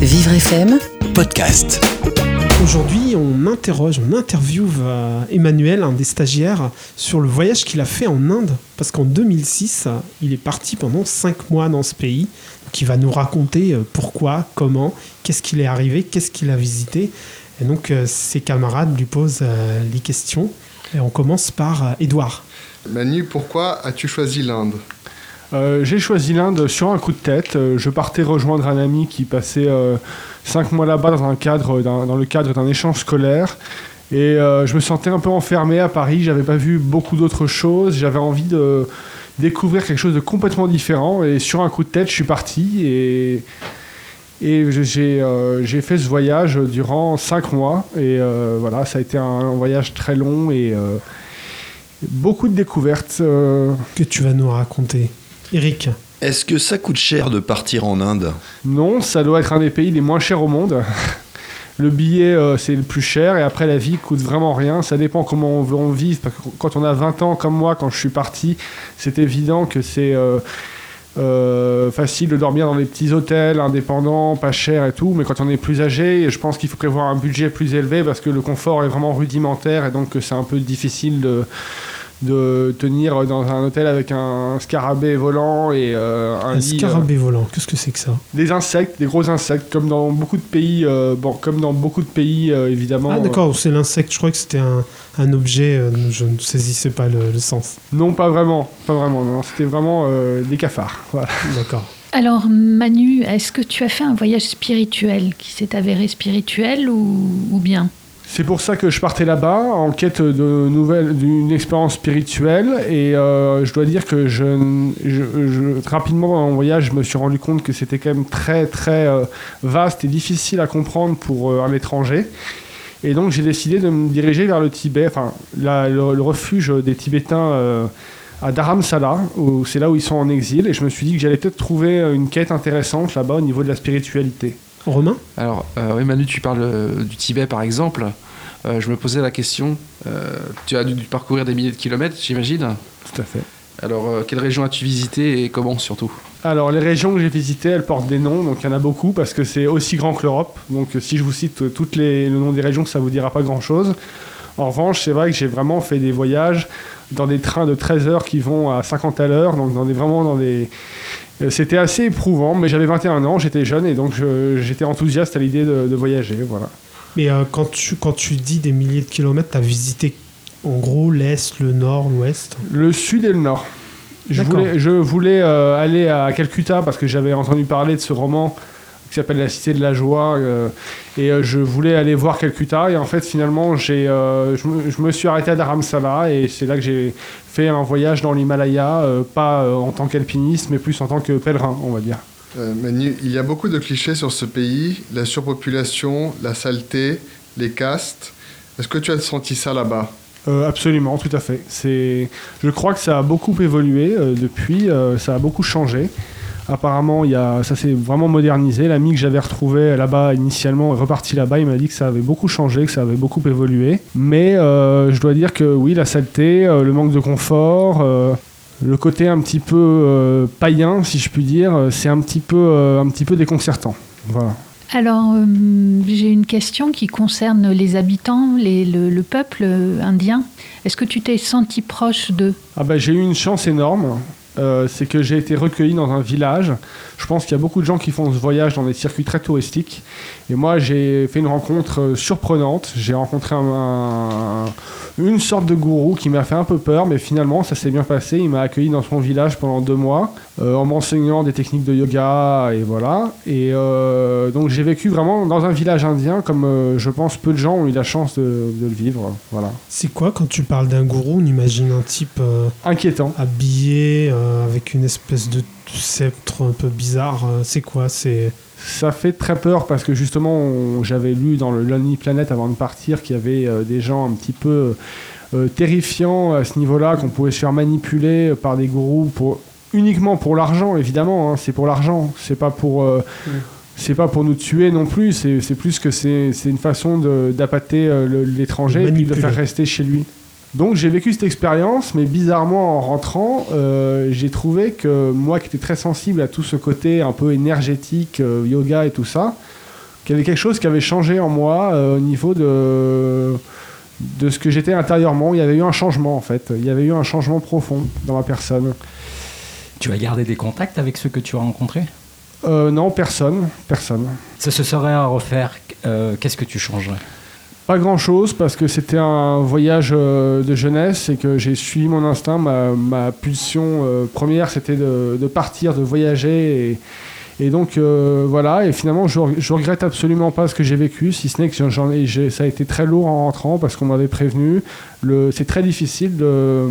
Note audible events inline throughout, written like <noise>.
Vivre FM podcast. Aujourd'hui, on interroge, on interviewe euh, Emmanuel, un des stagiaires, sur le voyage qu'il a fait en Inde. Parce qu'en 2006, il est parti pendant 5 mois dans ce pays, qui va nous raconter euh, pourquoi, comment, qu'est-ce qu'il est arrivé, qu'est-ce qu'il a visité. Et donc, euh, ses camarades lui posent les questions. Et on commence par Edouard. Manu, pourquoi as-tu choisi l'Inde? Euh, j'ai choisi l'Inde sur un coup de tête. Euh, je partais rejoindre un ami qui passait euh, cinq mois là-bas dans, le cadre d'un échange scolaire. Et je me sentais un peu enfermé à Paris. J'avais pas vu beaucoup d'autres choses. J'avais envie de découvrir quelque chose de complètement différent. Et sur un coup de tête, je suis parti et, et j'ai fait ce voyage durant cinq mois. Et voilà, ça a été un, voyage très long et beaucoup de découvertes. Que tu vas nous raconter Eric Est-ce que ça coûte cher de partir en Inde? Non, ça doit être un des pays les moins chers au monde. Le billet, euh, c'est le plus cher, et après, la vie coûte vraiment rien. Ça dépend comment on veut en vivre. Parce que quand on a 20 ans, comme moi, quand je suis parti, c'est évident que c'est euh, euh, facile de dormir dans des petits hôtels indépendants, pas chers et tout. Mais quand on est plus âgé, je pense qu'il faut prévoir un budget plus élevé parce que le confort est vraiment rudimentaire, et donc c'est un peu difficile de de tenir dans un hôtel avec un scarabée volant et euh, un, un scarabée euh, volant, qu'est-ce que c'est que ça? Des insectes, des gros insectes, comme dans beaucoup de pays, euh, bon, comme dans beaucoup de pays évidemment. Ah d'accord, c'est l'insecte. Je crois que c'était un, un, objet. je ne saisissais pas le, sens. Non, pas vraiment, pas vraiment. Non, c'était vraiment des cafards. <laughs> Voilà. D'accord. Alors Manu, est-ce que tu as fait un voyage spirituel qui s'est avéré spirituel ou, ou bien? C'est pour ça que je partais là-bas en quête de nouvelles, d'une expérience spirituelle. Et euh, je dois dire que je, rapidement en voyage, je me suis rendu compte que c'était quand même très très euh, vaste et difficile à comprendre pour euh, un étranger. Et donc j'ai décidé de me diriger vers le Tibet, enfin le, refuge des Tibétains à Dharamsala, où c'est là où ils sont en exil. Et je me suis dit que j'allais peut-être trouver une quête intéressante là-bas au niveau de la spiritualité. Romain? Alors, euh, oui, Manu, tu parles euh, du Tibet par exemple. Euh, je me posais la question, tu as dû parcourir des milliers de kilomètres, j'imagine Tout à fait. Alors, quelles régions as-tu visitées et comment surtout? Alors, les régions que j'ai visitées, elles portent des noms, donc il y en a beaucoup parce que c'est aussi grand que l'Europe. Donc, si je vous cite toutes les, le nom des régions, ça vous dira pas grand-chose. En revanche, c'est vrai que j'ai vraiment fait des voyages dans des trains de 13 heures qui vont à 50 à l'heure, donc dans des, vraiment dans des, euh, c'était assez éprouvant, mais j'avais 21 ans, j'étais jeune et donc j'étais enthousiaste à l'idée de, voyager. Voilà. Mais euh, quand, tu, quand tu dis des milliers de kilomètres, tu as visité en gros l'Est, le Nord, l'Ouest? Le Sud et le Nord. Je voulais, je voulais euh, aller à Calcutta parce que j'avais entendu parler de ce roman qui s'appelle La Cité de la Joie. Euh, et je voulais aller voir Calcutta. Et en fait, finalement, j'ai, euh, je, me, suis arrêté à Dharamsala. Et c'est là que j'ai fait un voyage dans l'Himalaya, pas en tant qu'alpiniste, mais plus en tant que pèlerin, on va dire. Manu, il y a beaucoup de clichés sur ce pays la surpopulation, la saleté, les castes. Est-ce que tu as senti ça là-bas? Absolument, tout à fait. C'est, je crois que ça a beaucoup évolué depuis, ça a beaucoup changé. Apparemment, y a, ça s'est vraiment modernisé. L'ami que j'avais retrouvé là-bas initialement est reparti là-bas. Il m'a dit que ça avait beaucoup changé, que ça avait beaucoup évolué. Mais euh, je dois dire que oui, la saleté, euh, le manque de confort, euh, le côté un petit peu païen, si je puis dire, c'est un petit peu, un petit peu déconcertant. Voilà. Alors, j'ai une question qui concerne les habitants, le, peuple indien. Est-ce que tu t'es senti proche d'eux? Ah bah, J'ai eu une chance énorme. Euh, c'est que j'ai été recueilli dans un village. Je pense qu'il y a beaucoup de gens qui font ce voyage dans des circuits très touristiques. Et moi, j'ai fait une rencontre euh, surprenante. J'ai rencontré une sorte de gourou qui m'a fait un peu peur, mais finalement, ça s'est bien passé. Il m'a accueilli dans son village pendant deux mois, euh, en m'enseignant des techniques de yoga, et voilà. Et donc, j'ai vécu vraiment dans un village indien, comme je pense peu de gens ont eu la chance de, le vivre. Voilà. C'est quoi quand tu parles d'un gourou On imagine un type inquiétant, habillé euh, avec une espèce de sceptre un peu bizarre. Euh, c'est quoi C'est ça fait très peur parce que justement, j'avais lu dans le Lonely Planet avant de partir qu'il y avait euh, des gens un petit peu terrifiants à ce niveau-là, qu'on pouvait se faire manipuler par des gourous pour uniquement pour l'argent, évidemment. Hein, c'est pour l'argent, c'est pas pour. C'est pas pour nous tuer non plus, c'est plus que c'est une façon d'appâter l'étranger et de le faire rester chez lui. Donc j'ai vécu cette expérience, mais bizarrement en rentrant, euh, j'ai trouvé que moi qui étais très sensible à tout ce côté un peu énergétique, euh, yoga et tout ça, qu'il y avait quelque chose qui avait changé en moi euh, au niveau de, de ce que j'étais intérieurement. Il y avait eu un changement en fait. Il y avait eu un changement profond dans ma personne. Tu as gardé des contacts avec ceux que tu as rencontrés? Non, personne. Personne. Ça se serait à refaire. Qu'est-ce que tu changerais? Pas grand chose parce que c'était un voyage euh, de jeunesse et que j'ai suivi mon instinct. Ma, pulsion euh, première c'était de, partir, de voyager. Et, donc euh, voilà, et finalement je, regrette absolument pas ce que j'ai vécu, si ce n'est que ça a été très lourd en rentrant parce qu'on m'avait prévenu. C'est très difficile de,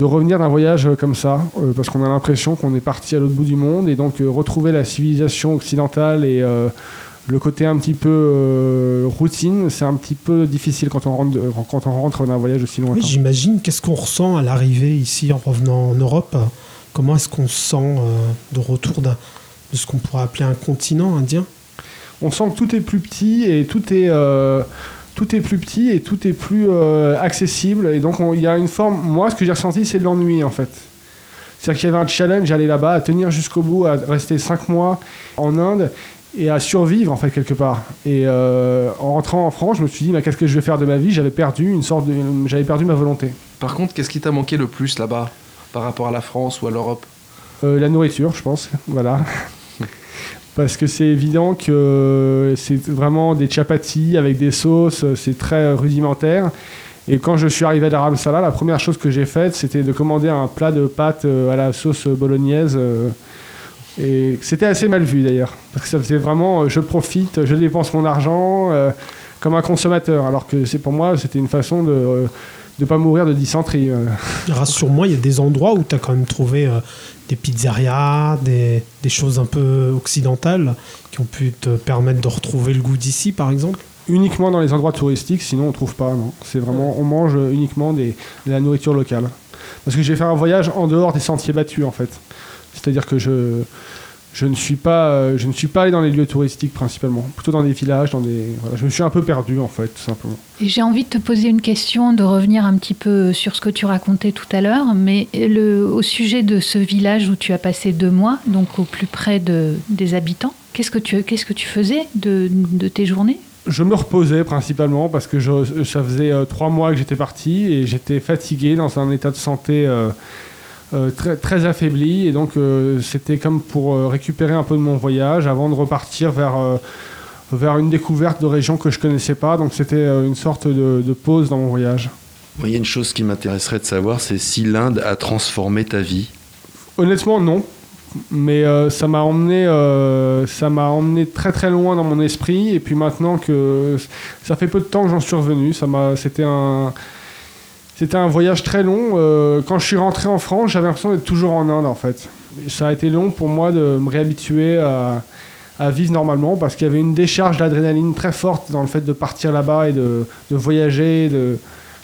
revenir d'un voyage comme ça parce qu'on a l'impression qu'on est parti à l'autre bout du monde et donc retrouver la civilisation occidentale et le côté un petit peu euh, routine, c'est un petit peu difficile quand on rentre, quand on rentre d'un voyage aussi lointain. Oui, j'imagine. Qu'est-ce qu'on ressent à l'arrivée ici en revenant en Europe? Comment est-ce qu'on se sent euh, de retour de ce qu'on pourrait appeler un continent indien? On sent que tout est plus petit et tout est, euh, tout est plus petit et tout est plus euh, accessible. Et donc, on- il y a une forme. Moi, ce que j'ai ressenti, c'est de l'ennui en fait. C'est-à-dire qu'il y avait un challenge à aller là-bas, à tenir jusqu'au bout, à rester 5 mois en Inde et à survivre en fait quelque part. Et euh, en rentrant en France, je me suis dit, mais qu'est-ce que je vais faire de ma vie? J'avais perdu une sorte de, j'avais perdu ma volonté. Par contre, qu'est-ce qui t'a manqué le plus là-bas par rapport à la France ou à l'Europe? Euh, la nourriture, je pense, voilà. <laughs> Parce que c'est évident que c'est vraiment des chapatis avec des sauces, c'est très rudimentaire. Et quand je suis arrivé à Dharamsala, la première chose que j'ai faite, c'était de commander un plat de pâtes euh, à la sauce bolognaise. Euh, Et c'était assez mal vu d'ailleurs. Parce que ça faisait vraiment, euh, je profite, je dépense mon argent euh, comme un consommateur. Alors que c'est pour moi, c'était une façon de ne pas mourir de dysenterie. euh. <laughs> Rassure-moi, il y a des endroits où tu as quand même trouvé euh, des pizzerias, des, des choses un peu occidentales qui ont pu te permettre de retrouver le goût d'ici, par exemple? uniquement dans les endroits touristiques, sinon on trouve pas. Non. C'est vraiment, on mange uniquement des, de la nourriture locale. Parce que j'ai fait un voyage en dehors des sentiers battus en fait. C'est-à-dire que je, je ne suis pas, euh, je ne suis pas allé dans les lieux touristiques principalement, plutôt dans des villages, dans des. voilà, je me suis un peu perdu en fait, tout simplement. Et j'ai envie de te poser une question, de revenir un petit peu sur ce que tu racontais tout à l'heure, mais le, au sujet de ce village où tu as passé deux mois, donc au plus près de, des habitants, qu'est-ce que tu, qu'est-ce que tu faisais de, de tes journées? Je me reposais principalement parce que je- ça faisait euh, trois mois que j'étais parti et j'étais fatigué dans un état de santé euh, euh, très, très affaibli. Et donc, euh, c'était comme pour euh, récupérer un peu de mon voyage avant de repartir vers, vers une découverte de régions que je connaissais pas. Donc, c'était une sorte de, de pause dans mon voyage. Moi, il y a une chose qui m'intéresserait de savoir, c'est si l'Inde a transformé ta vie. Honnêtement, non. Mais ça m'a emmené, ça m'a emmené très très loin dans mon esprit. Et puis maintenant que ça fait peu de temps que j'en suis revenu, ça m'a, c'était un, c'était un voyage très long. Euh, quand je suis rentré en France, j'avais l'impression d'être toujours en Inde en fait. Ça a été long pour moi de me réhabituer à, vivre normalement parce qu'il y avait une décharge d'adrénaline très forte dans le fait de partir là-bas et de, voyager, de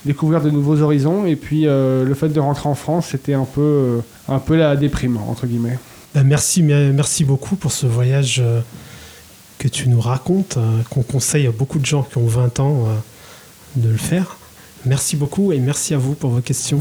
découvrir de nouveaux horizons. Et puis euh, le fait de rentrer en France, c'était un peu, euh, un peu la déprime entre guillemets. Ben, merci, merci beaucoup pour ce voyage que tu nous racontes, euh, qu'on conseille à beaucoup de gens qui ont 20 ans de le faire. Merci beaucoup et merci à vous pour vos questions.